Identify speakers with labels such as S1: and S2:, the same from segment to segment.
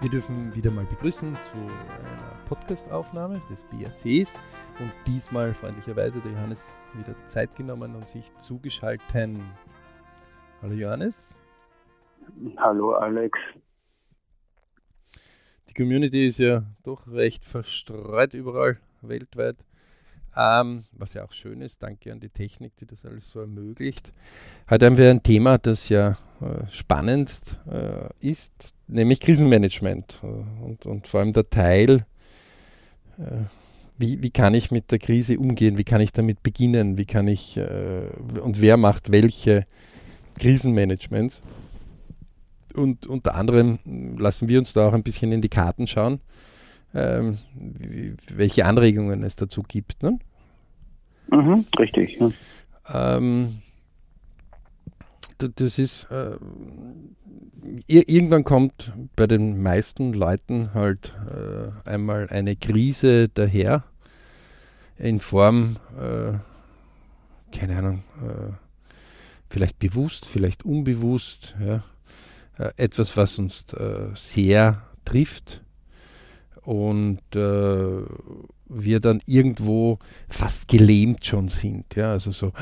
S1: Wir dürfen wieder mal begrüßen zu einer Podcast-Aufnahme des BRCs und diesmal freundlicherweise der Johannes wieder Zeit genommen und sich zugeschalten. Hallo Johannes.
S2: Hallo Alex.
S1: Die Community ist ja doch recht verstreut überall weltweit. Ähm, was ja auch schön ist, danke an die Technik, die das alles so ermöglicht. Heute haben wir ein Thema, das ja äh, spannend äh, ist, nämlich Krisenmanagement äh, und, und, vor allem der Teil, äh, wie, wie, kann ich mit der Krise umgehen, wie kann ich damit beginnen, wie kann ich äh, und wer macht welche Krisenmanagements. Und unter anderem lassen wir uns da auch ein bisschen in die Karten schauen ähm, welche Anregungen es dazu gibt. Ne?
S2: Mhm, richtig. Ja.
S1: Ähm, das ist äh, irgendwann kommt bei den meisten Leuten halt äh, einmal eine Krise daher in Form, äh, keine Ahnung, äh, vielleicht bewusst, vielleicht unbewusst, ja, äh, etwas, was uns äh, sehr trifft und äh, wir dann irgendwo fast gelähmt schon sind. Ja, also so,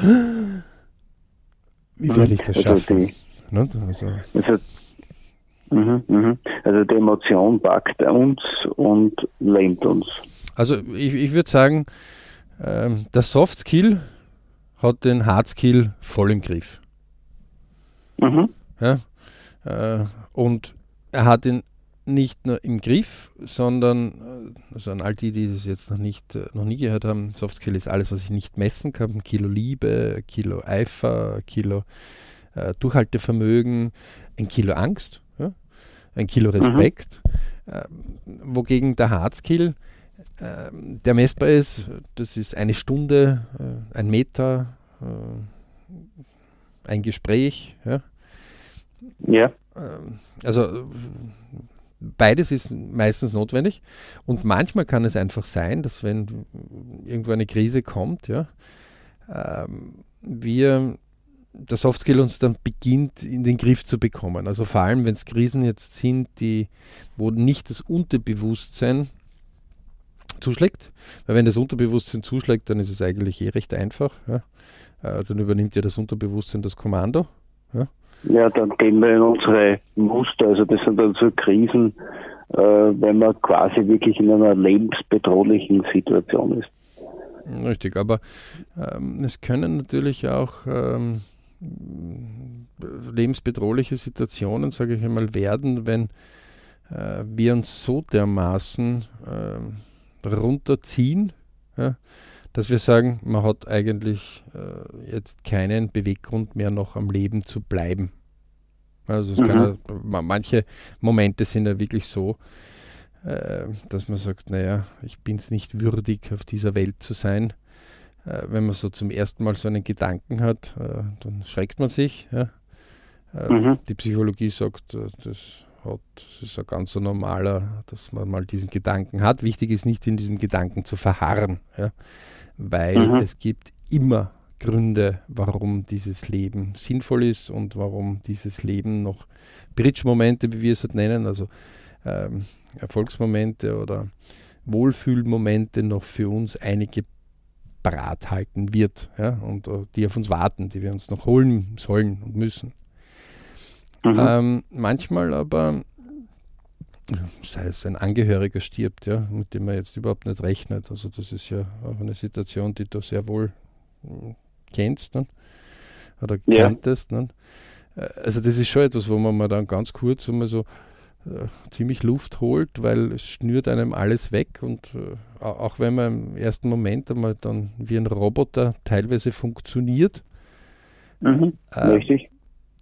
S1: wie werde ich das also schaffen?
S2: Also, also, also, mh, mh. also die Emotion packt uns und lähmt uns.
S1: Also ich, ich würde sagen, ähm, der Soft Skill hat den Hard Skill voll im Griff. Mhm. Ja, äh, und er hat ihn nicht nur im Griff, sondern, äh, also an all die, die das jetzt noch nicht, äh, noch nie gehört haben, Softskill ist alles, was ich nicht messen kann. Kilo Liebe, Kilo Eifer, Kilo äh, Durchhaltevermögen, ein Kilo Angst, ja? ein Kilo mhm. Respekt. Mhm. Äh, wogegen der Hardskill, äh, der messbar ist, das ist eine Stunde, äh, ein Meter, ein Gespräch. Ja.
S2: ja.
S1: Ähm, also beides ist meistens notwendig. Und manchmal kann es einfach sein, dass wenn irgendwo eine Krise kommt, ja, ähm, wir der Softskill uns dann beginnt in den Griff zu bekommen. Also vor allem, wenn es Krisen jetzt sind, die, wo nicht das Unterbewusstsein zuschlägt, weil wenn das Unterbewusstsein zuschlägt, dann ist es eigentlich eh recht einfach. Ja. Äh, dann übernimmt ja das Unterbewusstsein das Kommando. Ja.
S2: Ja, dann gehen wir in unsere Muster. Also das sind dann so Krisen, äh, wenn man quasi wirklich in einer lebensbedrohlichen Situation ist.
S1: Richtig, aber ähm, es können natürlich auch ähm, lebensbedrohliche Situationen, sage ich einmal, werden, wenn äh, wir uns so dermaßen äh, runterziehen, ja, dass wir sagen, man hat eigentlich äh, jetzt keinen Beweggrund mehr noch am Leben zu bleiben. Also mhm. ja, manche Momente sind ja wirklich so, äh, dass man sagt, naja, ich bin es nicht würdig, auf dieser Welt zu sein. Äh, wenn man so zum ersten Mal so einen Gedanken hat, äh, dann schreckt man sich. Ja? Äh, mhm. Die Psychologie sagt, äh, das hat, das ist ein ganz normaler, dass man mal diesen Gedanken hat. Wichtig ist nicht in diesem Gedanken zu verharren. Ja? Weil mhm. es gibt immer Gründe, warum dieses Leben sinnvoll ist und warum dieses Leben noch Bridge-Momente, wie wir es halt nennen, also ähm, Erfolgsmomente oder Wohlfühlmomente noch für uns einige parat halten wird ja, und uh, die auf uns warten, die wir uns noch holen sollen und müssen. Mhm. Ähm, manchmal aber sei es ein Angehöriger stirbt, ja, mit dem man jetzt überhaupt nicht rechnet. Also das ist ja auch eine Situation, die du sehr wohl hm, kennst ne? oder ja. kanntest. Ne? Äh, also das ist schon etwas, wo man mal dann ganz kurz einmal so äh, ziemlich Luft holt, weil es schnürt einem alles weg und äh, auch wenn man im ersten Moment einmal dann wie ein Roboter teilweise funktioniert,
S2: mhm, äh,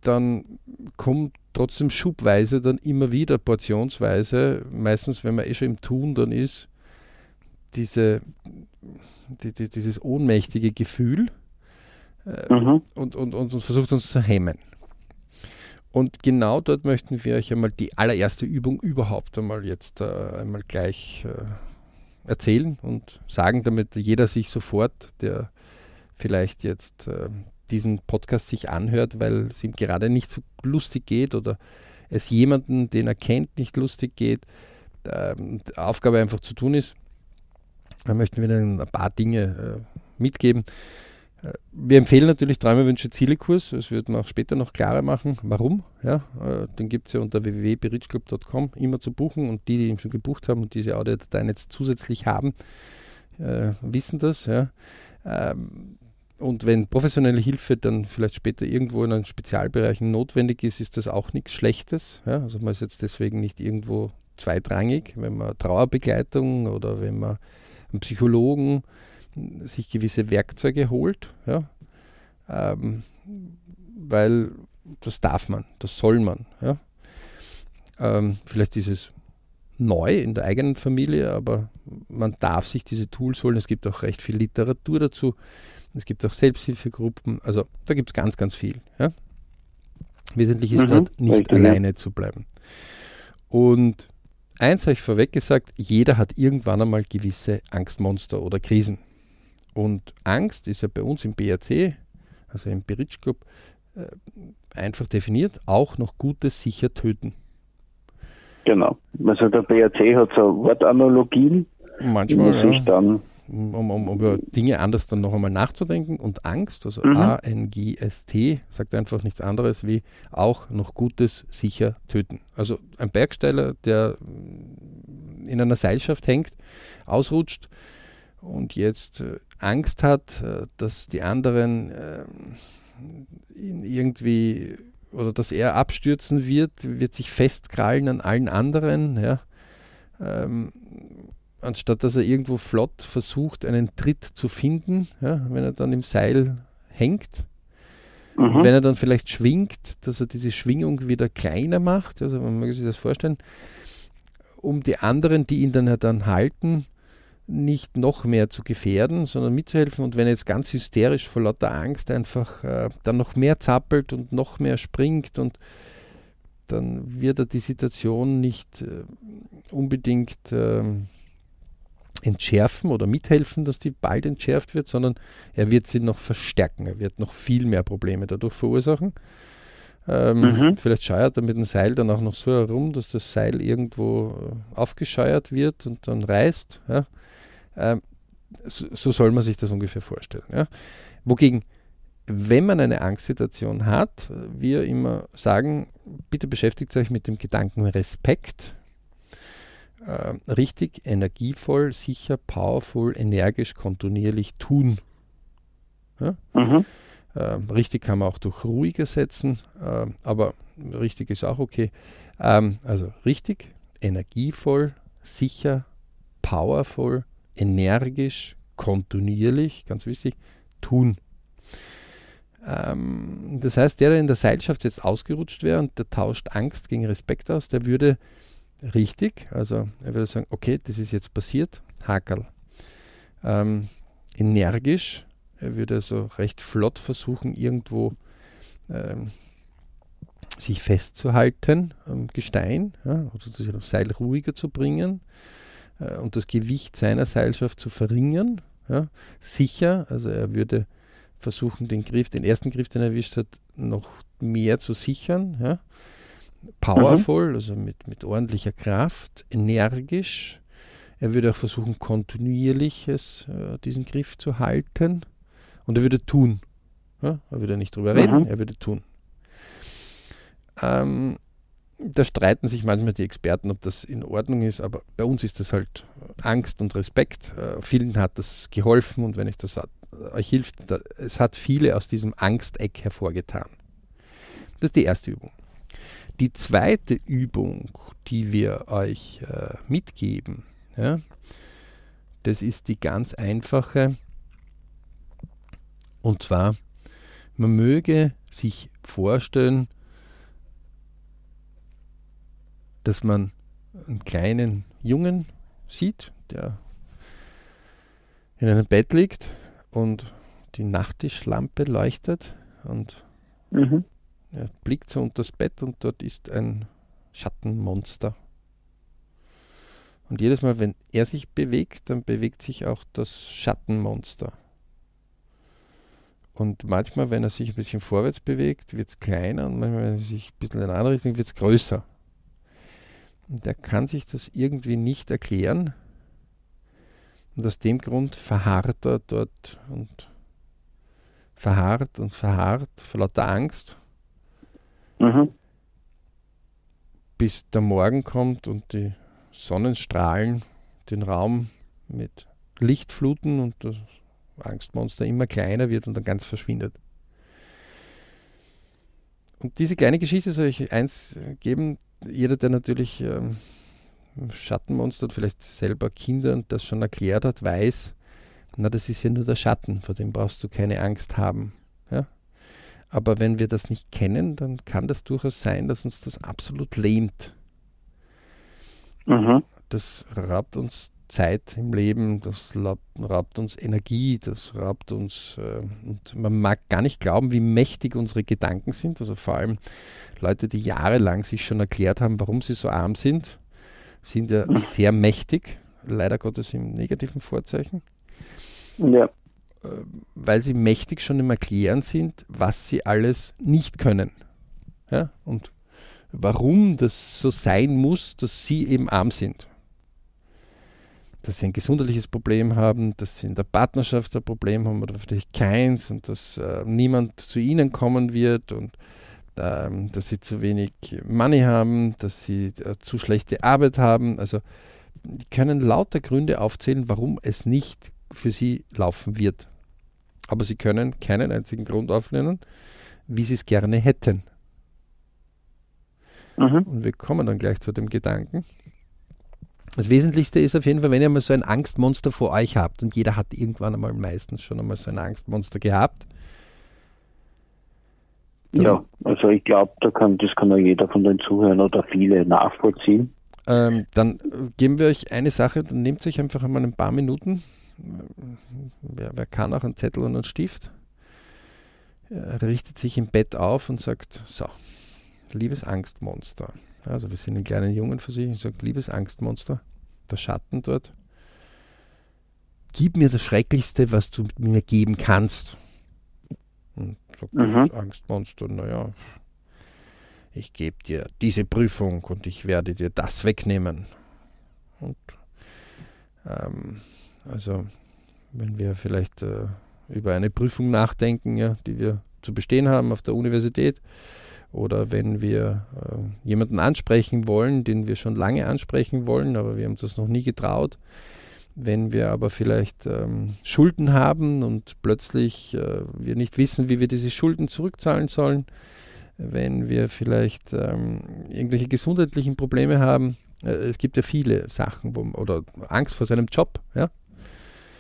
S1: dann kommt trotzdem schubweise dann immer wieder, portionsweise, meistens wenn man eh schon im Tun dann ist, diese, die, die, dieses ohnmächtige Gefühl äh, mhm. und, und, und, und versucht uns zu hemmen. Und genau dort möchten wir euch einmal die allererste Übung überhaupt einmal jetzt äh, einmal gleich äh, erzählen und sagen, damit jeder sich sofort, der vielleicht jetzt äh, diesen Podcast sich anhört, weil es ihm gerade nicht so lustig geht oder es jemanden, den er kennt, nicht lustig geht, ähm, Aufgabe einfach zu tun ist. Da möchten wir Ihnen ein paar Dinge äh, mitgeben. Äh, wir empfehlen natürlich Träume, Wünsche, Ziele-Kurs. Das wird man auch später noch klarer machen. Warum? Ja, äh, den gibt es ja unter www.berichclub.com immer zu buchen und die, die ihn schon gebucht haben und diese Audiodateien jetzt zusätzlich haben, äh, wissen das. Ja. Ähm, und wenn professionelle Hilfe dann vielleicht später irgendwo in einem Spezialbereich notwendig ist, ist das auch nichts Schlechtes. Ja. Also man ist jetzt deswegen nicht irgendwo zweitrangig, wenn man Trauerbegleitung oder wenn man einen Psychologen sich gewisse Werkzeuge holt, ja, ähm, weil das darf man, das soll man. Ja. Ähm, vielleicht ist es neu in der eigenen Familie, aber man darf sich diese Tools holen. Es gibt auch recht viel Literatur dazu. Es gibt auch Selbsthilfegruppen. Also da gibt es ganz, ganz viel. Ja. Wesentlich ist mhm, dort nicht alleine zu bleiben. Und eins habe ich vorweg gesagt, jeder hat irgendwann einmal gewisse Angstmonster oder Krisen. Und Angst ist ja bei uns im BRC, also im Beritsch Club, äh, einfach definiert, auch noch Gutes sicher töten.
S2: Genau. Also der BRC hat so Wortanalogien.
S1: Manchmal. Ja. dann um, um, über Dinge anders dann noch einmal nachzudenken. Und Angst, also mhm. A-N-G-S-T, sagt einfach nichts anderes wie auch noch Gutes sicher töten. Also ein Bergsteiler, der in einer Seilschaft hängt, ausrutscht und jetzt äh, Angst hat, äh, dass die anderen äh, ihn irgendwie oder dass er abstürzen wird, wird sich festkrallen an allen anderen, ja. Ähm, anstatt dass er irgendwo flott versucht, einen Tritt zu finden, ja, wenn er dann im Seil hängt. Mhm. Wenn er dann vielleicht schwingt, dass er diese Schwingung wieder kleiner macht, also man mag sich das vorstellen, um die anderen, die ihn dann, dann halten, nicht noch mehr zu gefährden, sondern mitzuhelfen. Und wenn er jetzt ganz hysterisch vor lauter Angst einfach äh, dann noch mehr zappelt und noch mehr springt und dann wird er die Situation nicht äh, unbedingt äh, entschärfen oder mithelfen, dass die bald entschärft wird, sondern er wird sie noch verstärken. Er wird noch viel mehr Probleme dadurch verursachen. Ähm, mhm. Vielleicht scheuert er mit dem Seil dann auch noch so herum, dass das Seil irgendwo äh, aufgescheuert wird und dann reißt. Ja. Ähm, so, so, soll man sich das ungefähr vorstellen. Ja. Wogegen, wenn man eine Angstsituation hat, wir immer sagen, bitte beschäftigt euch mit dem Gedanken Respekt. Äh, richtig, energievoll, sicher, powerful, energisch, kontinuierlich tun. Ja? Mhm. Äh, richtig kann man auch durch ruhig ersetzen, äh, aber richtig ist auch okay. Ähm, also richtig, energievoll, sicher, powerful, energisch, kontinuierlich, ganz wichtig, tun. Ähm, das heißt, der, der in der Seilschaft jetzt ausgerutscht wäre und der tauscht Angst gegen Respekt aus, der würde richtig, also er würde sagen, okay, das ist jetzt passiert, Hakel. Ähm, energisch, er würde also recht flott versuchen, irgendwo ähm, sich festzuhalten am Gestein ja, oder das Seil ruhiger zu bringen äh, und das Gewicht seiner Seilschaft zu verringern. Ja. Sicher, also er würde versuchen, den Griff, den ersten Griff, den er erwischt hat, noch mehr zu sichern. Ja. Powerful, mhm. also mit, mit ordentlicher Kraft, energisch. Er würde auch versuchen, kontinuierliches äh, diesen Griff zu halten. Und er würde tun. Ja. Er würde nicht drüber mhm. reden, er würde tun. Ähm, da streiten sich manchmal die Experten, ob das in Ordnung ist, aber bei uns ist das halt Angst und Respekt. Äh, vielen hat das geholfen und wenn ich das euch hilft, da, es hat viele aus diesem Angsteck hervorgetan. Das ist die erste Übung. Die zweite Übung, die wir euch äh, mitgeben, ja, das ist die ganz einfache. Und zwar, man möge sich vorstellen, dass man einen kleinen Jungen sieht, der in einem Bett liegt und die Nachttischlampe leuchtet und mhm. Er blickt so unter das Bett und dort ist ein Schattenmonster. Und jedes Mal, wenn er sich bewegt, dann bewegt sich auch das Schattenmonster. Und manchmal, wenn er sich ein bisschen vorwärts bewegt, wird es kleiner und manchmal, wenn er sich ein bisschen in eine andere Richtung, wird es größer. Und er kann sich das irgendwie nicht erklären. Und aus dem Grund verharrt er dort und verharrt und verharrt vor lauter Angst. Mhm. Bis der Morgen kommt und die Sonnenstrahlen den Raum mit Licht fluten und das Angstmonster immer kleiner wird und dann ganz verschwindet. Und diese kleine Geschichte soll ich eins geben. Jeder, der natürlich ähm, Schattenmonster und vielleicht selber Kindern das schon erklärt hat, weiß, na, das ist ja nur der Schatten, vor dem brauchst du keine Angst haben. Aber wenn wir das nicht kennen, dann kann das durchaus sein, dass uns das absolut lähmt. Mhm. Das raubt uns Zeit im Leben, das raubt uns Energie, das raubt uns, äh, und man mag gar nicht glauben, wie mächtig unsere Gedanken sind. Also vor allem Leute, die jahrelang sich schon erklärt haben, warum sie so arm sind, sind ja mhm. sehr mächtig, leider Gottes im negativen Vorzeichen. Ja. Äh, weil sie mächtig schon im Erklären sind, was sie alles nicht können. Ja? Und warum das so sein muss, dass sie eben arm sind dass sie ein gesundheitliches Problem haben, dass sie in der Partnerschaft ein Problem haben oder vielleicht keins und dass äh, niemand zu ihnen kommen wird und ähm, dass sie zu wenig Money haben, dass sie äh, zu schlechte Arbeit haben. Also die können lauter Gründe aufzählen, warum es nicht für sie laufen wird. Aber sie können keinen einzigen Grund aufnehmen, wie sie es gerne hätten. Mhm. Und wir kommen dann gleich zu dem Gedanken, das Wesentlichste ist auf jeden Fall, wenn ihr mal so ein Angstmonster vor euch habt, und jeder hat irgendwann einmal meistens schon einmal so ein Angstmonster gehabt.
S2: Ja, also ich glaube, da kann, das kann auch jeder von den Zuhörern oder viele nachvollziehen.
S1: Ähm, dann geben wir euch eine Sache, dann nehmt euch einfach einmal ein paar Minuten. Wer, wer kann auch einen Zettel und einen Stift. Er richtet sich im Bett auf und sagt: So, liebes Angstmonster, also wir sind einen kleinen Jungen für sich. Ich sage, liebes Angstmonster, der Schatten dort, gib mir das Schrecklichste, was du mir geben kannst. Und sagt mhm. das Angstmonster, naja, ich gebe dir diese Prüfung und ich werde dir das wegnehmen. Und ähm, also, wenn wir vielleicht äh, über eine Prüfung nachdenken, ja, die wir zu bestehen haben auf der Universität, oder wenn wir äh, jemanden ansprechen wollen, den wir schon lange ansprechen wollen, aber wir haben das noch nie getraut. Wenn wir aber vielleicht ähm, Schulden haben und plötzlich äh, wir nicht wissen, wie wir diese Schulden zurückzahlen sollen, wenn wir vielleicht ähm, irgendwelche gesundheitlichen Probleme haben, äh, es gibt ja viele Sachen, wo, oder Angst vor seinem Job, ja,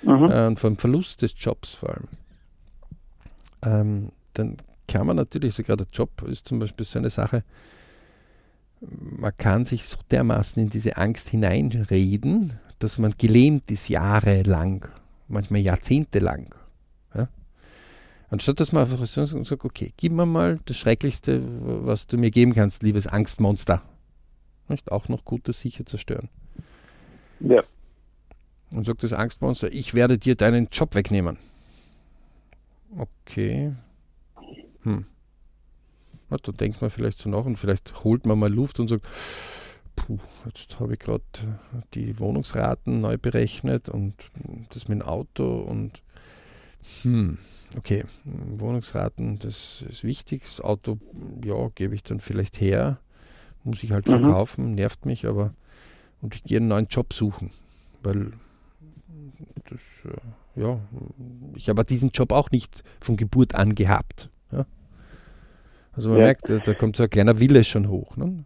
S1: mhm. äh, und vor dem Verlust des Jobs vor allem, ähm, dann kann man natürlich, sogar der Job ist zum Beispiel so eine Sache, man kann sich so dermaßen in diese Angst hineinreden, dass man gelähmt ist jahrelang, manchmal jahrzehntelang. Ja? Anstatt dass man einfach so sagt, okay, gib mir mal das Schrecklichste, was du mir geben kannst, liebes Angstmonster. Nicht? Auch noch Gutes sicher zerstören. Ja. Und sagt das Angstmonster, ich werde dir deinen Job wegnehmen. Okay, hm. Ja, da denkt man vielleicht so nach und vielleicht holt man mal Luft und sagt, puh, jetzt habe ich gerade die Wohnungsraten neu berechnet und das mit dem Auto und hm, okay, Wohnungsraten, das ist wichtig. Das Auto, ja, gebe ich dann vielleicht her, muss ich halt mhm. verkaufen, nervt mich, aber und ich gehe einen neuen Job suchen, weil äh, ja, ich habe diesen Job auch nicht von Geburt an gehabt. Ja? Also man ja. merkt, da, kommt so ein kleiner Wille schon hoch. Ne?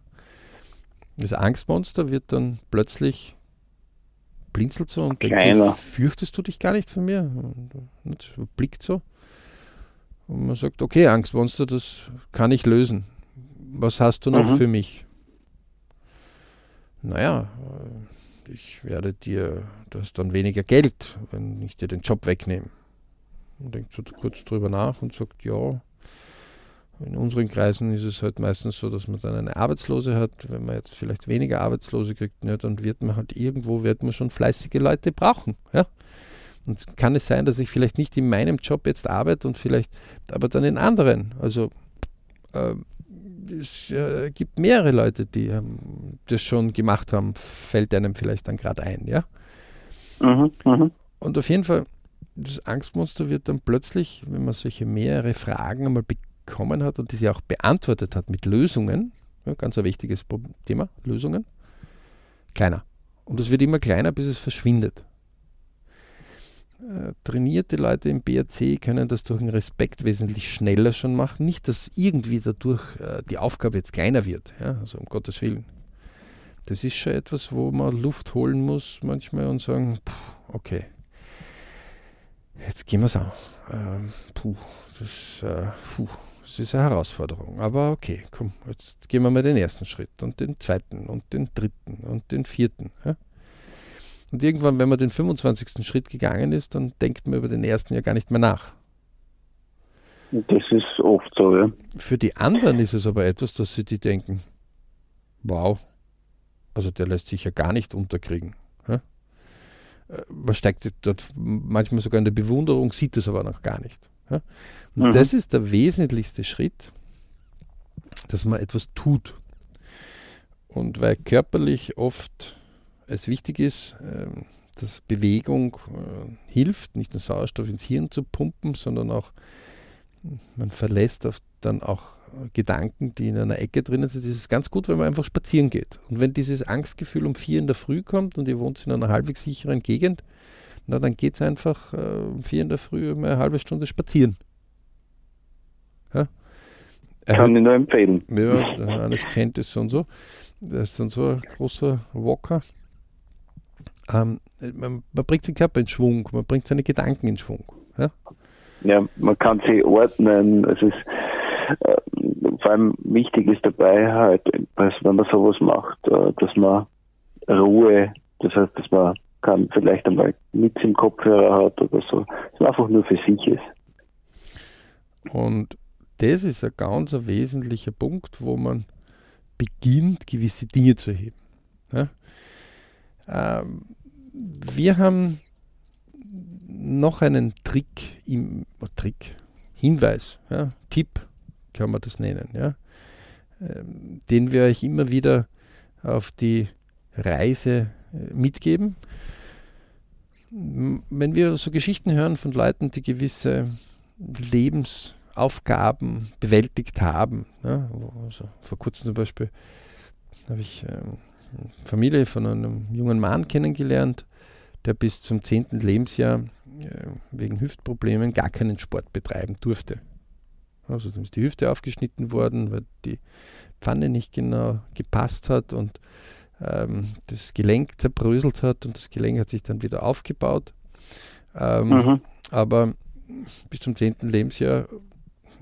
S1: Das Angstmonster wird dann plötzlich blinzelt so und Kleiner. denkt, fürchtest du dich gar nicht von mir? Und blickt so. Und man sagt, okay, Angstmonster, das kann ich lösen. Was hast du noch mhm. für mich? Naja, äh, ich werde dir, du hast dann weniger Geld, wenn ich dir den Job wegnehme. Und denkt so kurz drüber nach und sagt, ja, in unseren Kreisen ist es halt meistens so, dass man dann eine Arbeitslose hat. Wenn man jetzt vielleicht weniger Arbeitslose kriegt, ja, dann wird man halt irgendwo, wird man schon fleißige Leute brauchen. Ja? Und kann es sein, dass ich vielleicht nicht in meinem Job jetzt arbeite und vielleicht, aber dann in anderen. Also äh, es äh, gibt mehrere Leute, die ähm, das schon gemacht haben, fällt einem vielleicht dann gerade ein, ja. Mhm, mh. Und auf jeden Fall, das Angstmonster wird dann plötzlich, wenn man solche mehrere Fragen einmal bekommen hat und die sie auch beantwortet hat mit Lösungen, ja, ganz ein wichtiges Thema, Lösungen, kleiner. Und es wird immer kleiner, bis es verschwindet. Äh, trainierte Leute im BRC können das durch den Respekt wesentlich schneller schon machen. Nicht, dass irgendwie dadurch äh, die Aufgabe jetzt kleiner wird, ja? also um Gottes Willen. Das ist schon etwas, wo man Luft holen muss manchmal und sagen, puh, okay, jetzt gehen wir es an. Ähm, puh, das, äh, puh, das ist eine Herausforderung. Aber okay, komm, jetzt gehen wir mal den ersten Schritt und den zweiten und den dritten und den vierten. Ja? Und irgendwann, wenn man den 25. Schritt gegangen ist, dann denkt man über den ersten ja gar nicht mehr nach.
S2: Das ist oft so, ja.
S1: Für die anderen ist es aber etwas, dass sie die denken, wow, also der lässt sich ja gar nicht unterkriegen. Ja? Äh, man steigt dort manchmal sogar in der Bewunderung, sieht es aber noch gar nicht. Ja? Und mhm. das ist der wesentlichste Schritt, dass man etwas tut. Und weil körperlich oft es wichtig ist, ähm, dass Bewegung äh, hilft, nicht nur Sauerstoff ins Hirn zu pumpen, sondern auch, man verlässt dann auch Gedanken, die in einer Ecke drinnen sind. Das ist ganz gut, wenn man einfach spazieren geht. Und wenn dieses Angstgefühl um vier in der Früh kommt und ihr wohnt in einer halbwegs sicheren Gegend, na, dann geht es einfach äh, um vier in der Früh mal eine halbe Stunde spazieren.
S2: Ja? Kann ich nur empfehlen.
S1: Ja, eines kennt es so und so. Das ist dann so ein großer Walker. Ähm, man, man, bringt den Körper in Schwung, man bringt seine Gedanken in Schwung. Ja,
S2: ja man kann sie ordnen. Es ist äh, vor allem wichtig ist dabei halt, wenn man sowas macht, äh, dass man Ruhe, das heißt, dass man kann vielleicht einmal nichts im Kopfhörer hat oder so, dass man einfach nur für sich ist.
S1: Und das ist ein ganz ein wesentlicher Punkt, wo man beginnt, gewisse Dinge zu heben. Ja? Ähm, wir haben noch einen Trick, im, oh, Trick, Hinweis, ja, Tipp kann man das nennen, ja, ähm, den wir euch immer wieder auf die Reise äh, mitgeben. Wenn wir so Geschichten hören von Leuten, die gewisse Lebensaufgaben bewältigt haben, ja, also vor kurzem zum Beispiel habe ich ähm, Familie von einem jungen Mann kennengelernt, der bis zum 10. Lebensjahr äh, wegen Hüftproblemen gar keinen Sport betreiben durfte. Also dann ist die Hüfte aufgeschnitten worden, weil die Pfanne nicht genau gepasst hat und ähm, das Gelenk zerbröselt hat und das Gelenk hat sich dann wieder aufgebaut. Ähm, mhm. Aber bis zum 10. Lebensjahr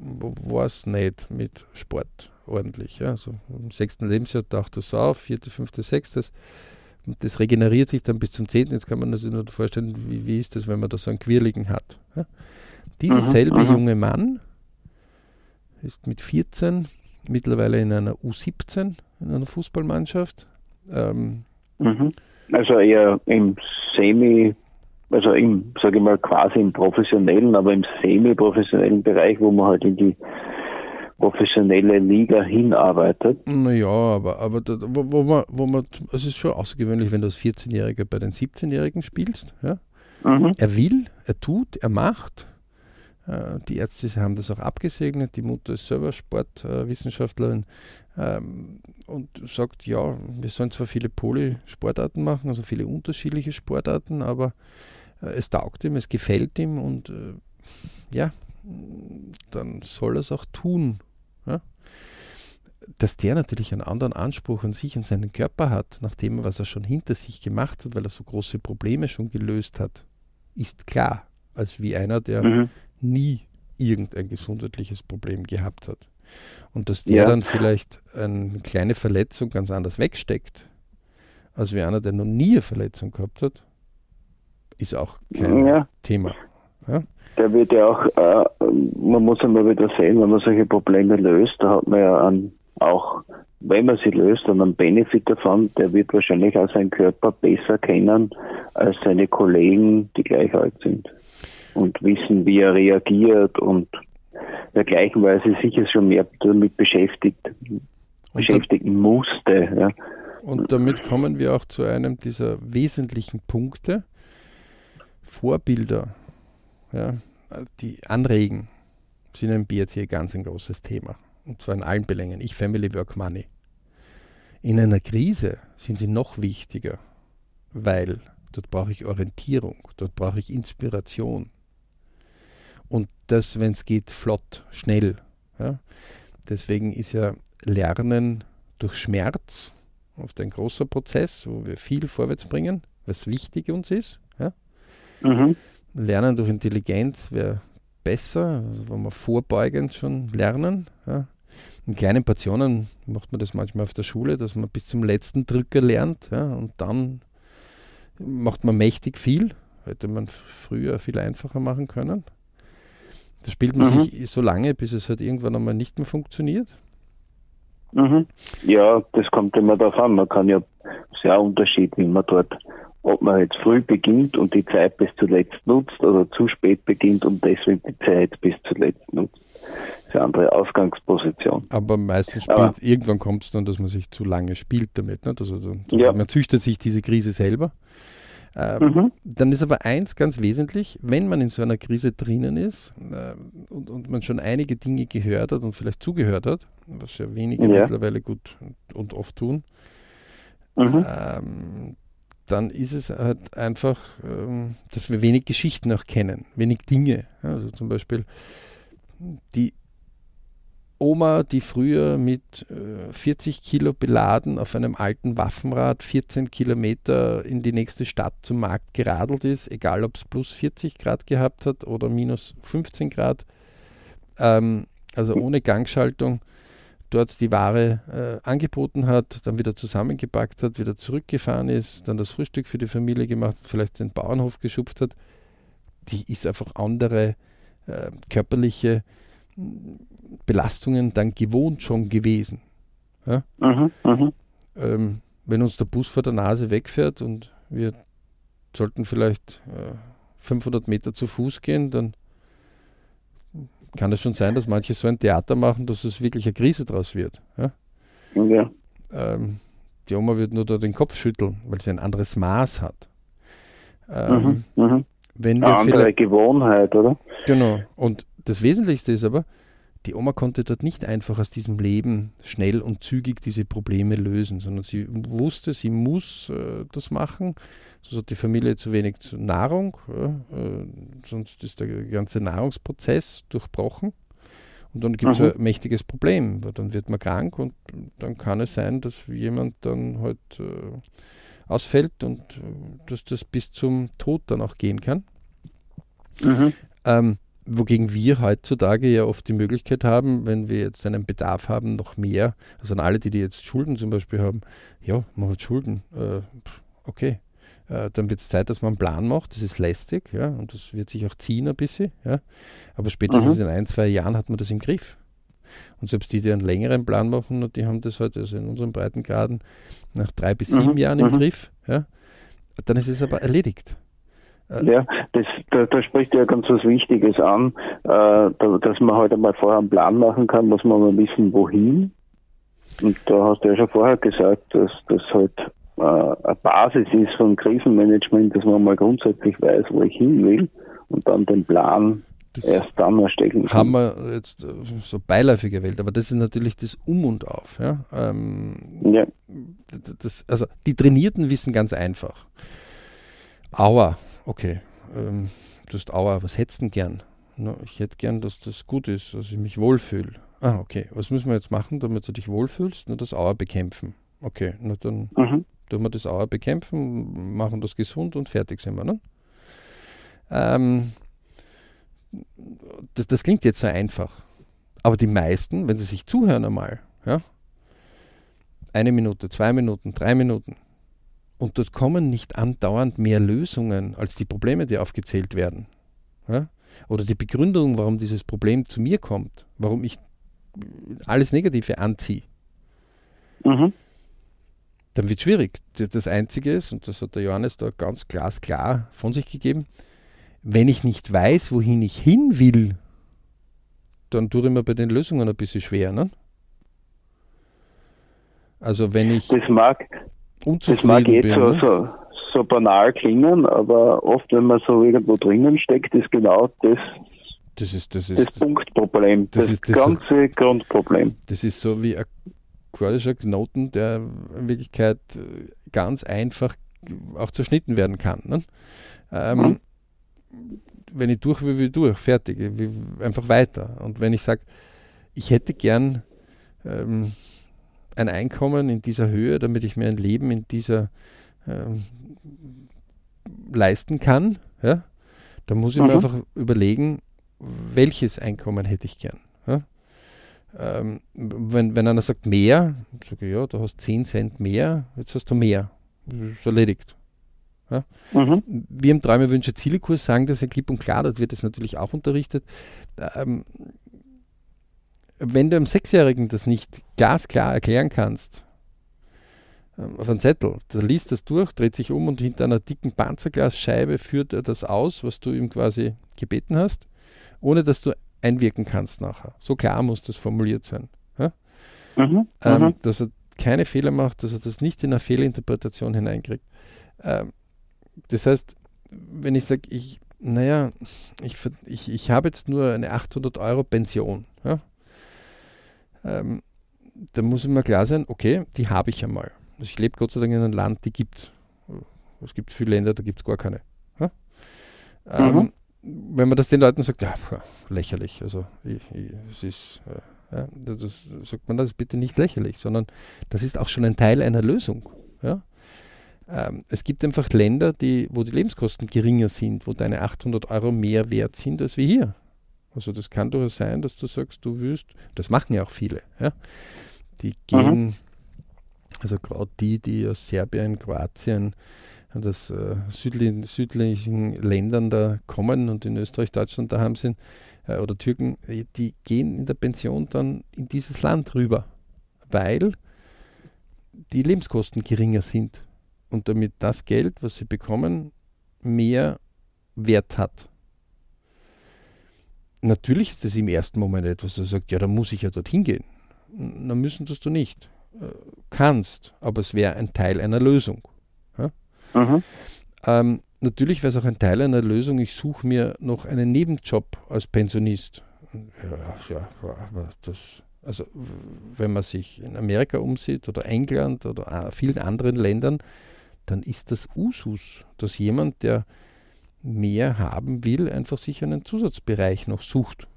S1: war es nicht mit Sport ordentlich. Ja. Also im sechsten Lebensjahr taucht das auf, vierte, fünfte, sechstes. Und das regeneriert sich dann bis zum zehnten. Jetzt kann man sich nur vorstellen, wie, wie ist das, wenn man da so einen Quirligen hat. Ja. Dieser mhm, selbe mhm. junge Mann ist mit 14 mittlerweile in einer U17, in einer Fußballmannschaft. Ähm,
S2: mhm. Also eher im Semi, also im, sage ich mal, quasi im professionellen, aber im semi-professionellen Bereich, wo man halt in die professionelle Liga hinarbeitet.
S1: Naja, aber, aber da, wo, wo, man, wo man, es ist schon außergewöhnlich, wenn du als 14-Jähriger bei den 17-Jährigen spielst. Ja? Mhm. Er will, er tut, er macht. Äh, die Ärzte haben das auch abgesegnet. Die Mutter ist selber Sportwissenschaftlerin ähm, und sagt, ja, wir sollen zwar viele Polysportarten machen, also viele unterschiedliche Sportarten, aber es taugt ihm, es gefällt ihm und äh, ja, dann soll er es auch tun. Ja? Dass der natürlich einen anderen Anspruch an sich und seinen Körper hat, nachdem er was er schon hinter sich gemacht hat, weil er so große Probleme schon gelöst hat, ist klar, als wie einer, der mhm. nie irgendein gesundheitliches Problem gehabt hat. Und dass der ja. dann vielleicht eine kleine Verletzung ganz anders wegsteckt, als wie einer, der noch nie eine Verletzung gehabt hat, ist auch kein ja. Thema. Ja?
S2: der wird ja auch, äh, man muss einmal wieder sehen, wenn man solche Probleme löst, da hat man ja einen, auch wenn man sie löst einen Benefit davon, der wird wahrscheinlich auch seinen Körper besser kennen als seine Kollegen, die gleich alt sind und wissen, wie er reagiert und dergleichen Weise sicher schon mehr damit beschäftigt, beschäftigen musste. Ja.
S1: Und damit kommen wir auch zu einem dieser wesentlichen Punkte. Vorbilder, ja, die anregen, sind im BRC ganz ein großes Thema. Und zwar in allen Belängen. Ich, Family, Work, Money. In einer Krise sind sie noch wichtiger, weil dort brauche ich Orientierung, dort brauche ich Inspiration. Und das, wenn es geht, flott, schnell. Ja. Deswegen ist ja Lernen durch Schmerz oft ein großer Prozess, wo wir viel vorwärts bringen, was wichtig uns ist. Mhm. Lernen durch Intelligenz wäre besser, also wo wir vorbeugend schon lernen. Ja? In kleinen Portionen macht man das manchmal auf der Schule, dass man bis zum letzten Drücker lernt ja? und dann macht man mächtig viel. Hätte man früher viel einfacher machen können. Da spielt man mhm. sich so lange, bis es halt irgendwann einmal nicht mehr funktioniert.
S2: Mhm. Ja, das kommt immer darauf an. Man kann ja sehr unterschiedlich, wie man dort, ob man jetzt früh beginnt und die Zeit bis zuletzt nutzt oder zu spät beginnt und deswegen die Zeit bis zuletzt nutzt. Das ist eine andere Ausgangsposition.
S1: Aber meistens spielt, Aber, irgendwann kommt es dann, dass man sich zu lange spielt damit. Nicht? Also, ja. Man züchtet sich diese Krise selber. Ähm, mhm. Dann ist aber eins ganz wesentlich, wenn man in so einer Krise drinnen ist äh, und, und, man schon einige Dinge gehört hat und vielleicht zugehört hat, was ja wenige ja. mittlerweile gut und oft tun, mhm. ähm, dann ist es halt einfach, ähm, dass wir wenig Geschichten auch kennen, wenig Dinge. Also zum Beispiel die Oma, die früher mit äh, 40 Kilo beladen auf einem alten Waffenrad 14 Kilometer in die nächste Stadt zum Markt geradelt ist, egal ob es plus 40 Grad gehabt hat oder minus 15 Grad, ähm, also ohne Gangschaltung, dort die Ware äh, angeboten hat, dann wieder zusammengepackt hat, wieder zurückgefahren ist, dann das Frühstück für die Familie gemacht, vielleicht den Bauernhof geschupft hat, die ist einfach andere äh, körperliche Belastungen dann gewohnt schon gewesen. Ja? Mhm, mh. ähm, wenn uns der Bus vor der Nase wegfährt und wir sollten vielleicht äh, 500 Meter zu Fuß gehen, dann kann es schon sein, dass manche so ein Theater machen, dass es wirklich eine Krise draus wird. Ja? ja. Ähm, die Oma wird nur da den Kopf schütteln, weil sie ein anderes Maß hat. Ähm, mhm, mh. wenn
S2: wir Eine andere Gewohnheit, oder?
S1: Genau. Und das Wesentlichste ist aber, die Oma konnte dort nicht einfach aus diesem Leben schnell und zügig diese Probleme lösen, sondern sie wusste, sie muss äh, das machen. Sonst hat die Familie zu wenig Nahrung, äh, sonst ist der ganze Nahrungsprozess durchbrochen. Und dann gibt es ein mächtiges Problem, weil dann wird man krank und dann kann es sein, dass jemand dann halt äh, ausfällt und äh, dass das bis zum Tod dann auch gehen kann. Mhm. Ähm, wogegen wir heutzutage ja oft die Möglichkeit haben, wenn wir jetzt einen Bedarf haben, noch mehr, also an alle, die, die jetzt Schulden zum Beispiel haben, ja, man hat Schulden, äh, okay, äh, dann wird es Zeit, dass man einen Plan macht, das ist lästig, ja, und das wird sich auch ziehen ein bisschen, ja, aber spätestens mhm. in ein, zwei Jahren hat man das im Griff. Und selbst die, die einen längeren Plan machen, die haben das halt also in unseren Breitengraden nach drei bis sieben mhm. Jahren im mhm. Griff, ja, dann ist es aber erledigt.
S2: Ja, das, da, da spricht ja ganz was Wichtiges an, äh, da, dass man halt einmal vorher einen Plan machen kann, muss man mal wissen, wohin. Und da hast du ja schon vorher gesagt, dass das halt äh, eine Basis ist von Krisenmanagement, dass man mal grundsätzlich weiß, wo ich hin will und dann den Plan das erst dann erstellen
S1: kann. Haben wir jetzt so beiläufig gewählt, aber das ist natürlich das Um und Auf. Ja? Ähm, ja. Das, also die Trainierten wissen ganz einfach. Aua, okay, ähm, du hast Aua, was hättest du denn gern? Na, ich hätte gern, dass das gut ist, dass ich mich wohlfühle. Ah, okay, was müssen wir jetzt machen, damit du dich wohlfühlst? Nur das Auer bekämpfen. Okay, na dann mhm. tun wir das Auer bekämpfen, machen das gesund und fertig sind wir, ne? Ähm, das, das klingt jetzt so einfach. Aber die meisten, wenn sie sich zuhören einmal, ja, eine Minute, zwei Minuten, drei Minuten, und dort kommen nicht andauernd mehr Lösungen als die Probleme, die aufgezählt werden. Ja? Oder die Begründung, warum dieses Problem zu mir kommt, warum ich alles Negative anziehe. mhm. dann wird es schwierig. Das Einzige ist, und das hat der Johannes da ganz glasklar von sich gegeben, wenn ich nicht weiß, wohin ich hin will, dann tue ich mir bei den Lösungen ein bisschen schwer. Ne? Also wenn ich
S2: das mag, das mag jetzt bin, so, ne? so, so banal klingen, aber oft, wenn man so irgendwo drinnen steckt, ist genau das
S1: das ist das, ist,
S2: das Punktproblem, das, das ist das ganze ist, Grundproblem.
S1: Das ist so wie ein quadrischer Knoten, der in Wirklichkeit ganz einfach auch zerschnitten werden kann. Ne? Ähm, mhm. Wenn ich durch will, will ich durch, fertig, ich will einfach weiter. Und wenn ich sage, ich hätte gern ähm, ein Einkommen in dieser Höhe, damit ich mir ein Leben in dieser ähm, leisten kann, ja, dann muss ich mhm. mir einfach überlegen, welches Einkommen hätte ich gern. Ja? Ähm, wenn, wenn einer sagt mehr, sage ich, ja, du hast 10 Cent mehr, jetzt hast du mehr. Ist erledigt. Ja? Mhm. Wir im Träume Wünsche Zielekurs sagen das ja klipp und klar, dort wird es natürlich auch unterrichtet. Ähm, wenn du einem Sechsjährigen das nicht glasklar erklären kannst, ähm, auf einen Zettel, der liest das durch, dreht sich um und hinter einer dicken Panzerglasscheibe führt er das aus, was du ihm quasi gebeten hast ohne dass du einwirken kannst nachher. So klar muss das formuliert sein. Ja? Mhm, ähm, mhm. dass er keine Fehler macht, dass er das nicht in eine Fehlinterpretation hineinkriegt. Ähm, das heißt, wenn ich sage, ich, naja, ich, ich, ich habe jetzt nur eine 800 Euro Pension, ja? Ähm, dann muss mir klar sein, okay, die habe ich einmal. Also ich lebe Gott sei Dank in einem Land, die gibt es. Es gibt viele Länder, da gibt es gar keine. Ja? Ähm, mhm wenn man das den Leuten sagt, ja, lächerlich, also ich, ich, es ist, äh, ja, das, sagt man das bitte nicht lächerlich, sondern das ist auch schon ein Teil einer Lösung. Ja? Ähm, es gibt einfach Länder, die, wo die Lebenskosten geringer sind, wo deine 800 Euro mehr wert sind als wir hier. Also das kann durchaus sein, dass du sagst, du willst, das machen ja auch viele, ja? die gehen, mhm. also gerade die, die aus Serbien, Kroatien, aus äh, südlichen, südlichen Ländern da kommen und in Österreich, Deutschland daheim sind, äh, oder Türken, äh, die gehen in der Pension dann in dieses Land rüber, weil die Lebenskosten geringer sind und damit das Geld, was sie bekommen, mehr Wert hat. Natürlich ist das im ersten Moment etwas, das sagt, ja, da muss ich ja dorthin gehen. Na müssen das du nicht. Äh, kannst, aber es wäre ein Teil einer Lösung. Mhm. Ähm, natürlich wäre es auch ein Teil einer Lösung, ich suche mir noch einen Nebenjob als Pensionist. Ja, ja, aber das, also wenn man sich in Amerika umsieht oder England oder vielen anderen Ländern, dann ist das Usus, dass jemand, der mehr haben will, einfach sich einen Zusatzbereich noch sucht.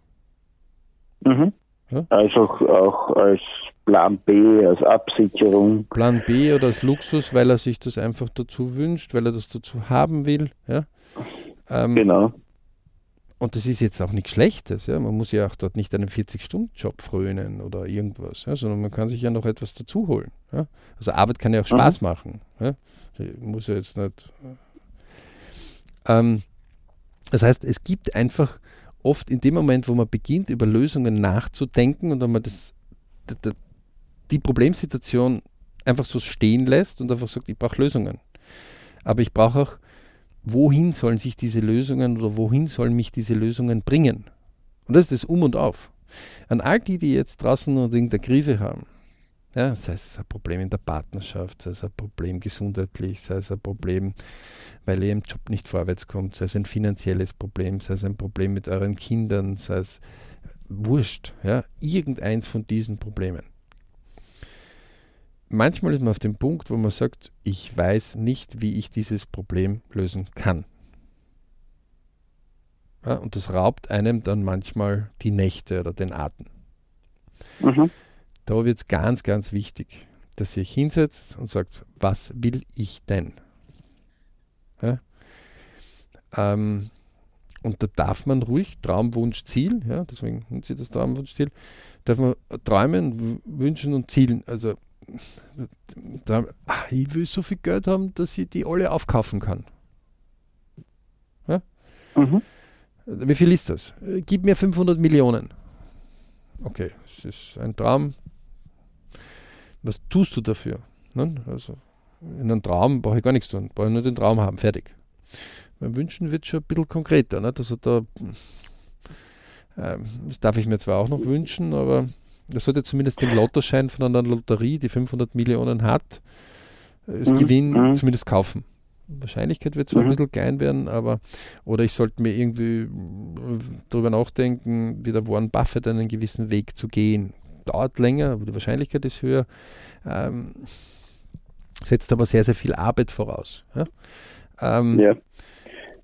S2: Mhm. Ja? Also auch als Plan B, als Absicherung.
S1: Plan B oder als Luxus, weil er sich das einfach dazu wünscht, weil er das dazu haben will. Ja?
S2: Ähm, genau.
S1: Und das ist jetzt auch nichts Schlechtes. Ja? Man muss ja auch dort nicht einen 40-Stunden-Job frönen oder irgendwas, ja? sondern man kann sich ja noch etwas dazu holen. Ja? Also Arbeit kann ja auch Spaß mhm. machen. Ja? muss ja jetzt nicht. Ähm, das heißt, es gibt einfach oft in dem Moment, wo man beginnt, über Lösungen nachzudenken und wenn man das, die, Problemsituation einfach so stehen lässt und einfach sagt, ich brauche Lösungen. Aber ich brauche auch, wohin sollen sich diese Lösungen oder wohin sollen mich diese Lösungen bringen? Und das ist das Um und Auf. An all die, die jetzt draußen und irgendeine Krise haben, ja, sei es ein Problem in der Partnerschaft, sei es ein Problem gesundheitlich, sei es ein Problem, weil ihr im Job nicht vorwärts kommt, sei es ein finanzielles Problem, sei es ein Problem mit euren Kindern, sei es wurscht, ja, irgendeins von diesen Problemen. Manchmal ist man auf dem Punkt, wo man sagt, ich weiß nicht, wie ich dieses Problem lösen kann. Ja, und das raubt einem dann manchmal die Nächte oder den Atem. Mhm. Da wird es ganz, ganz wichtig, dass ihr euch hinsetzt und sagt, was will ich denn? Ja? Ähm, und da darf man ruhig Traum, Wunsch, Ziel, ja, deswegen nennt sie das Traum, Wunsch, Ziel, darf man träumen, wünschen und zielen. Also da, ach, ich will so viel Geld haben, dass ich die alle aufkaufen kann. Ja? Mhm. Wie viel ist das? Gib mir 500 Millionen. Okay, es ist ein Traum, Was tust du dafür? Ne? Also in einem Traum brauche ich gar nichts tun, brauche ich nur den Traum haben, fertig. Beim Wünschen wird schon ein bisschen konkreter. Ne? Also da, äh, das darf ich mir zwar auch noch wünschen, aber das sollte zumindest den Lottoschein von einer Lotterie, die 500 Millionen hat, das mhm. Gewinn mhm. zumindest kaufen. Wahrscheinlichkeit wird zwar mhm. ein bisschen klein werden, aber oder ich sollte mir irgendwie darüber nachdenken, wie der Warren Buffett einen gewissen Weg zu gehen. Dauert länger, aber die Wahrscheinlichkeit ist höher. Ähm, setzt aber sehr, sehr viel Arbeit voraus. Ja? Ähm, ja.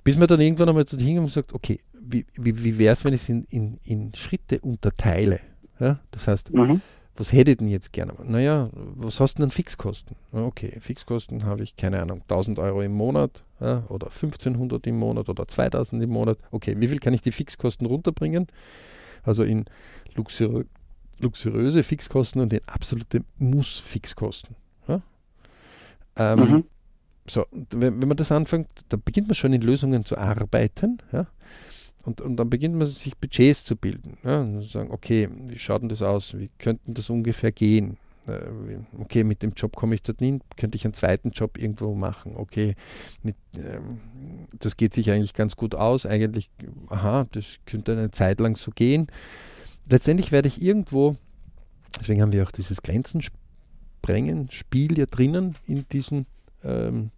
S1: Bis man dann irgendwann einmal dorthin und sagt, okay, wie, wie, wie wäre es, wenn ich es in, in, in Schritte unterteile? Ja? Das heißt, mhm was hätte ich denn jetzt gerne? Naja, was hast du denn Fixkosten? Okay, Fixkosten habe ich, keine Ahnung, 1000 Euro im Monat ja, oder 1500 im Monat oder 2000 im Monat. Okay, wie viel kann ich die Fixkosten runterbringen? Also in luxuri luxuriöse Fixkosten und in absolute Muss-Fixkosten. Ja? Ähm, mhm. So, wenn, wenn man das anfängt, da beginnt man schon in Lösungen zu arbeiten. Ja? Und, und dann beginnt man sich Budgets zu bilden. Ja, und sagen, okay, wie schaut denn das aus? Wie könnten das ungefähr gehen? Äh, okay, mit dem Job komme ich dort hin, könnte ich einen zweiten Job irgendwo machen. Okay, mit, ähm, das geht sich eigentlich ganz gut aus. Eigentlich, aha, das könnte eine Zeit lang so gehen. Letztendlich werde ich irgendwo, deswegen haben wir auch dieses Grenzensprengen, Spiel hier drinnen in diesem ähm,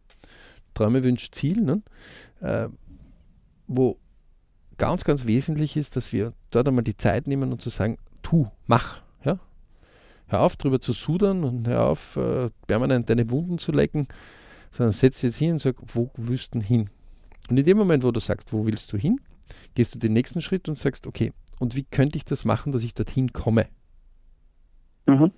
S1: Träume, Wünsch, Ziel, ne? äh, wo ganz, ganz wesentlich ist, dass wir dort einmal die Zeit nehmen und zu sagen, tu, mach. Ja? Hör auf, drüber zu sudern und hör auf, äh, permanent deine Wunden zu lecken, sondern setz jetzt hin und sag, wo willst du hin? Und in dem Moment, wo du sagst, wo willst du hin, gehst du den nächsten Schritt und sagst, okay, und wie könnte ich das machen, dass ich dorthin komme? Mhm.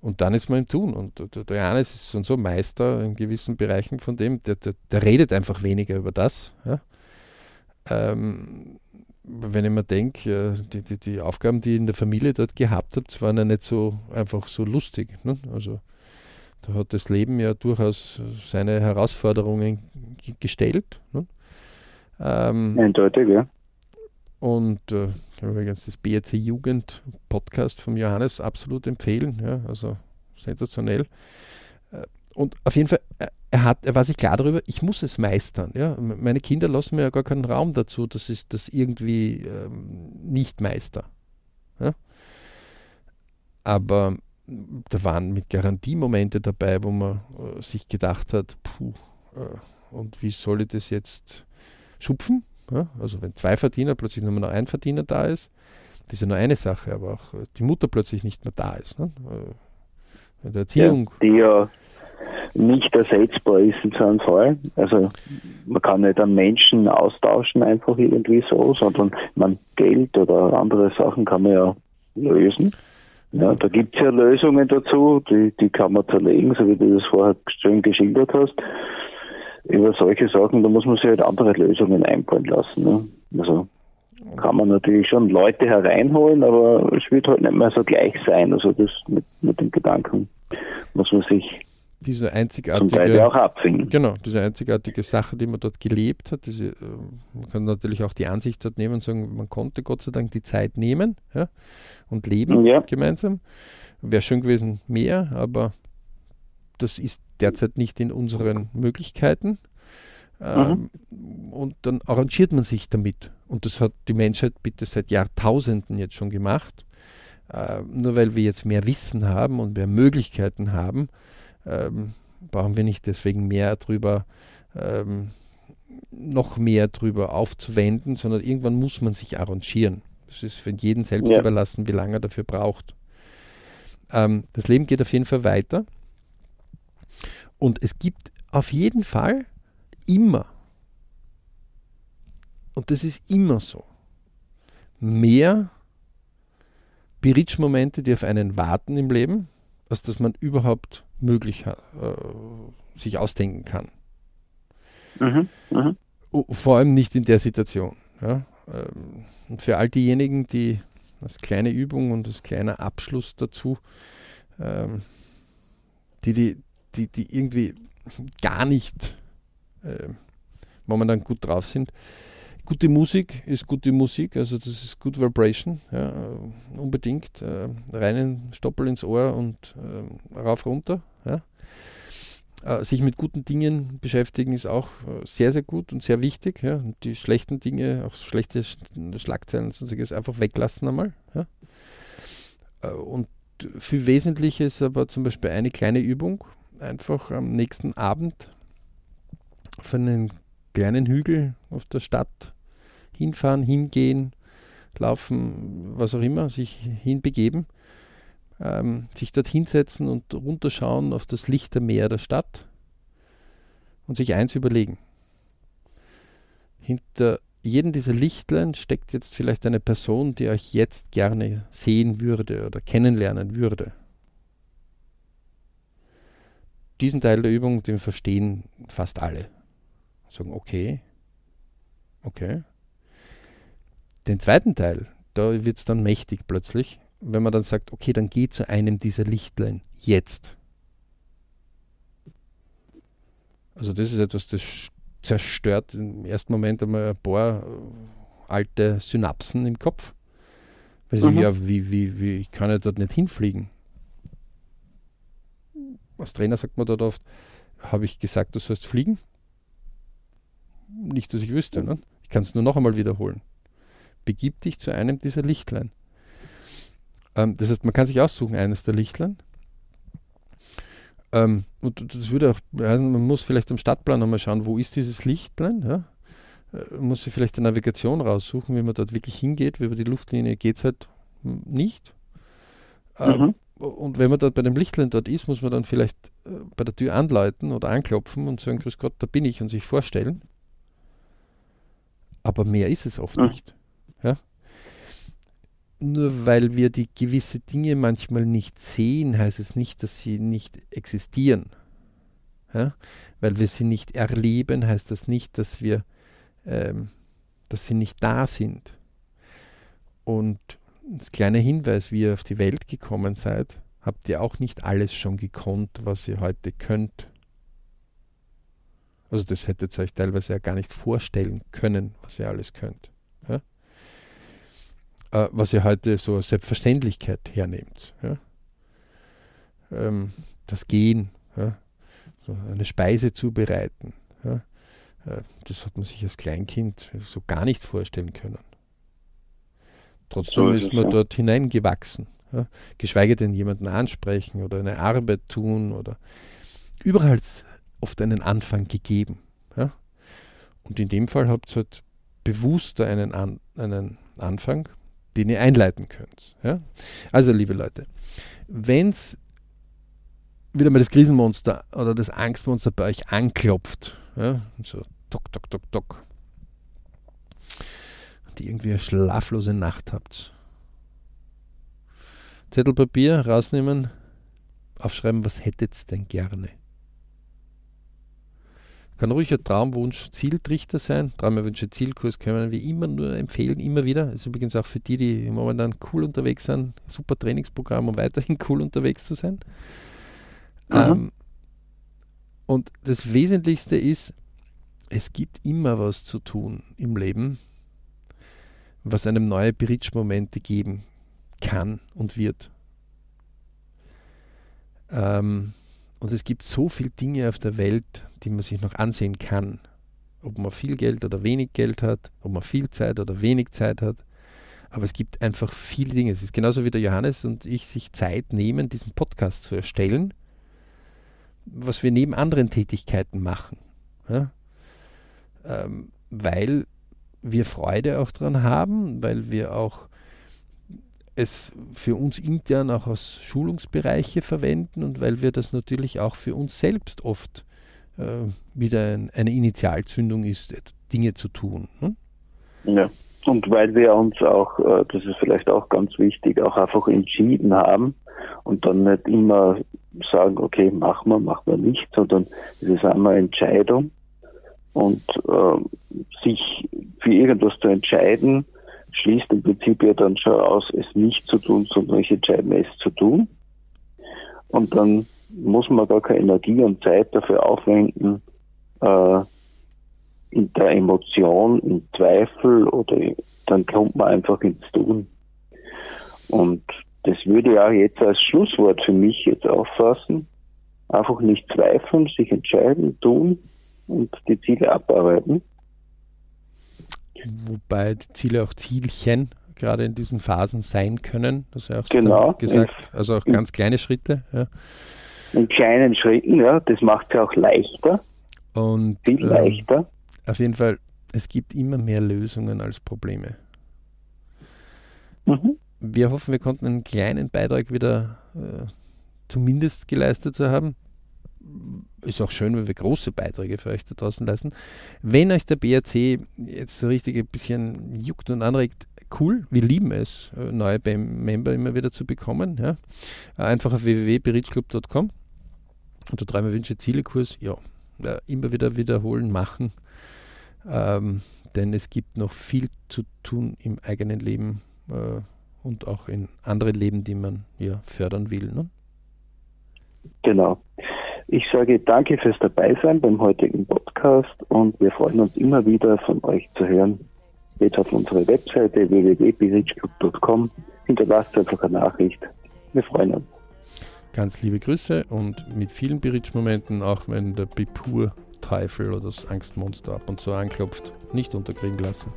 S1: Und dann ist man im Tun. Und der Johannes ist so und so Meister in gewissen Bereichen von dem, der, der, der redet einfach weniger über das. Ja? ähm, wenn ich mir denke, die, die, die, Aufgaben, die ich in der Familie dort gehabt habe, waren ja nicht so einfach so lustig. Ne? Also da hat das Leben ja durchaus seine Herausforderungen gestellt. Ne? Ähm,
S2: Eindeutig, ja.
S1: Und äh, übrigens das BRC Jugend Podcast vom Johannes absolut empfehlen. Ja? Also sensationell. Äh, und auf jeden Fall, äh, er, hat, er war sich klar darüber, ich muss es meistern. Ja? Meine Kinder lassen mir ja gar keinen Raum dazu, dass ich das irgendwie ähm, nicht meister. Ja? Aber da waren mit Garantie Momente dabei, wo man äh, sich gedacht hat, puh, äh, und wie soll ich das jetzt schupfen? Ja? Also wenn zwei Verdiener plötzlich nur noch ein Verdiener da ist, das ist ja nur eine Sache, aber auch äh, die Mutter plötzlich nicht mehr da ist. Ne? Äh, der Erziehung.
S2: Ja, die ja nicht ersetzbar ist in so einem Fall. Also man kann nicht einen Menschen austauschen einfach irgendwie so, sondern man Geld oder andere Sachen kann man ja lösen. Ja, da gibt es ja Lösungen dazu, die, die kann man zerlegen, so wie du das vorher schön geschildert hast. Über solche Sachen, da muss man sich halt andere Lösungen einfallen lassen. Ne? Also kann man natürlich schon Leute hereinholen, aber es wird halt nicht mehr so gleich sein. Also das mit, mit dem Gedanken muss man sich
S1: diese einzigartige,
S2: auch abfinden.
S1: Genau, diese einzigartige Sache, die man dort gelebt hat. Diese, äh, man kann natürlich auch die Ansicht dort nehmen und sagen, man konnte Gott sei Dank die Zeit nehmen ja, und leben ja. gemeinsam. Wäre schön gewesen mehr, aber das ist derzeit nicht in unseren Möglichkeiten. Ähm, mhm. Und dann arrangiert man sich damit. Und das hat die Menschheit bitte seit Jahrtausenden jetzt schon gemacht. Äh, nur weil wir jetzt mehr Wissen haben und mehr Möglichkeiten haben, ähm, brauchen wir nicht deswegen mehr drüber, ähm, noch mehr drüber aufzuwenden, sondern irgendwann muss man sich arrangieren. Das ist für jeden selbst ja. überlassen, wie lange er dafür braucht. Ähm, das Leben geht auf jeden Fall weiter. Und es gibt auf jeden Fall immer, und das ist immer so, mehr Beritsch-Momente, die auf einen warten im Leben, als dass man überhaupt möglich äh, sich ausdenken kann. Mhm, mh. Vor allem nicht in der Situation. Ja? Ähm, und für all diejenigen, die als kleine Übung und als kleiner Abschluss dazu, ähm, die, die, die, die irgendwie gar nicht äh, momentan gut drauf sind, gute Musik ist gute Musik, also das ist Good Vibration, ja, unbedingt. Äh, reinen Stoppel ins Ohr und äh, rauf runter. Ja. Äh, sich mit guten Dingen beschäftigen ist auch äh, sehr, sehr gut und sehr wichtig. Ja. Und die schlechten Dinge, auch schlechte Schlagzeilen und sonstiges einfach weglassen einmal. Ja. Äh, und viel wesentlich ist aber zum Beispiel eine kleine Übung, einfach am nächsten Abend auf einen kleinen Hügel auf der Stadt hinfahren, hingehen, laufen, was auch immer, sich hinbegeben, ähm, sich dort hinsetzen und runterschauen auf das lichte Meer der Stadt und sich eins überlegen. Hinter jedem dieser Lichtlein steckt jetzt vielleicht eine Person, die euch jetzt gerne sehen würde oder kennenlernen würde. Diesen Teil der Übung, den verstehen fast alle. Sagen, okay, okay. Den zweiten Teil, da wird es dann mächtig plötzlich, wenn man dann sagt, okay, dann geh zu einem dieser Lichtlein jetzt. Also das ist etwas, das zerstört im ersten Moment einmal ein paar äh, alte Synapsen im Kopf. Weil mhm. ja, wie, wie, wie, ich kann ja dort nicht hinfliegen. Als Trainer sagt man dort oft, habe ich gesagt, du sollst fliegen? Nicht, dass ich wüsste. Ne? Ich kann es nur noch einmal wiederholen. Begib dich zu einem dieser Lichtlein. Ähm, das heißt, man kann sich aussuchen, eines der Lichtlein, ähm, und das würde auch heißen, man muss vielleicht am Stadtplan nochmal schauen, wo ist dieses Lichtlein. Ja? Äh, muss sich vielleicht eine Navigation raussuchen, wie man dort wirklich hingeht. Wie über die Luftlinie geht es halt nicht. Ähm, mhm. Und wenn man dort bei dem Lichtlein dort ist, muss man dann vielleicht äh, bei der Tür anläuten oder anklopfen und sagen, Grüß Gott, da bin ich und sich vorstellen. Aber mehr ist es oft mhm. nicht. Ja? nur weil wir die gewisse Dinge manchmal nicht sehen, heißt es nicht, dass sie nicht existieren. Ja? Weil wir sie nicht erleben, heißt das nicht, dass wir, ähm, dass sie nicht da sind. Und als kleiner Hinweis, wie ihr auf die Welt gekommen seid, habt ihr auch nicht alles schon gekonnt, was ihr heute könnt. Also das hättet ihr euch teilweise ja gar nicht vorstellen können, was ihr alles könnt. Ja? äh, was ihr heute so als Selbstverständlichkeit hernehmt. Ja? Ähm, das Gehen, ja? so eine Speise zubereiten. Äh, das hat man sich als Kleinkind so gar nicht vorstellen können. Trotzdem so ist, ist man ja. dort hineingewachsen. Ja? Geschweige denn jemanden ansprechen oder eine Arbeit tun oder überall oft einen Anfang gegeben. Ja? Und in dem Fall habt ihr halt bewusster einen, An einen Anfang den ihr einleiten könnt. Ja? Also, liebe Leute, wenn es wieder mal das Krisenmonster oder das Angstmonster bei euch anklopft, ja, so tok, tok, tok, tok, die irgendwie eine schlaflose Nacht habt, Zettel Papier rausnehmen, aufschreiben, was hättet ihr denn gerne? Kann ruhig ein Traumwunsch Zieltrichter sein. Traumwünsche Zielkurs können wir immer nur empfehlen, immer wieder. Das ist übrigens auch für die, die momentan cool unterwegs sind, super Trainingsprogramm, um weiterhin cool unterwegs zu sein. Mhm. Ähm, und das Wesentlichste ist, es gibt immer was zu tun im Leben, was einem neue Bridge-Momente geben kann und wird. Ähm, und es gibt so viele Dinge auf der Welt, die man sich noch ansehen kann. Ob man viel Geld oder wenig Geld hat, ob man viel Zeit oder wenig Zeit hat. Aber es gibt einfach viele Dinge. Es ist genauso wie der Johannes und ich sich Zeit nehmen, diesen Podcast zu erstellen, was wir neben anderen Tätigkeiten machen. Ja? Ähm, weil wir Freude auch daran haben, weil wir auch es für uns intern auch als Schulungsbereiche verwenden und weil wir das natürlich auch für uns selbst oft äh, wieder ein, eine Initialzündung ist, Dinge zu tun. Hm?
S2: Ja, und weil wir uns auch, äh, das ist vielleicht auch ganz wichtig, auch einfach entschieden haben und dann nicht immer sagen, okay, machen wir, machen wir nicht, sondern es ist einmal Entscheidung und äh, sich für irgendwas zu entscheiden, schließt im Prinzip ja dann schon aus, es nicht zu tun, sondern ich entscheide es zu tun. Und dann muss man gar keine Energie und Zeit dafür aufwenden, äh, in der Emotion, im Zweifel oder dann kommt man einfach ins Tun. Und das würde auch jetzt als Schlusswort für mich jetzt auffassen. Einfach nicht zweifeln, sich entscheiden, tun und die Ziele abarbeiten.
S1: Wobei die Ziele auch Zielchen gerade in diesen Phasen sein können. Das ist ja auch
S2: genau,
S1: gesagt. Also auch ganz kleine Schritte. Ja.
S2: In kleinen Schritten, ja, das macht es ja auch leichter.
S1: Und
S2: viel ähm, leichter.
S1: Auf jeden Fall, es gibt immer mehr Lösungen als Probleme. Mhm. Wir hoffen, wir konnten einen kleinen Beitrag wieder äh, zumindest geleistet zu haben. Ist auch schön, wenn wir große Beiträge für euch da draußen leisten. Wenn euch der BRC jetzt so richtig ein bisschen juckt und anregt, cool, wir lieben es, äh, neue Member immer wieder zu bekommen. Ja. Einfach auf www.berichclub.com und der Träume Wünsche Ziele Kurs, ja, immer wieder wiederholen, machen. Ähm, denn es gibt noch viel zu tun im eigenen Leben äh, und auch in anderen Leben, die man ja fördern will. Ne?
S2: Genau. Ich sage danke fürs Dabeisein beim heutigen Podcast und wir freuen uns immer wieder von euch zu hören. Geht auf unsere Webseite www.birichclub.com, hinterlasst einfach eine Nachricht. Wir freuen uns.
S1: Ganz liebe Grüße und mit vielen Berichtsmomenten, auch wenn der Bepur Teufel oder das Angstmonster ab und zu anklopft, nicht unterkriegen lassen.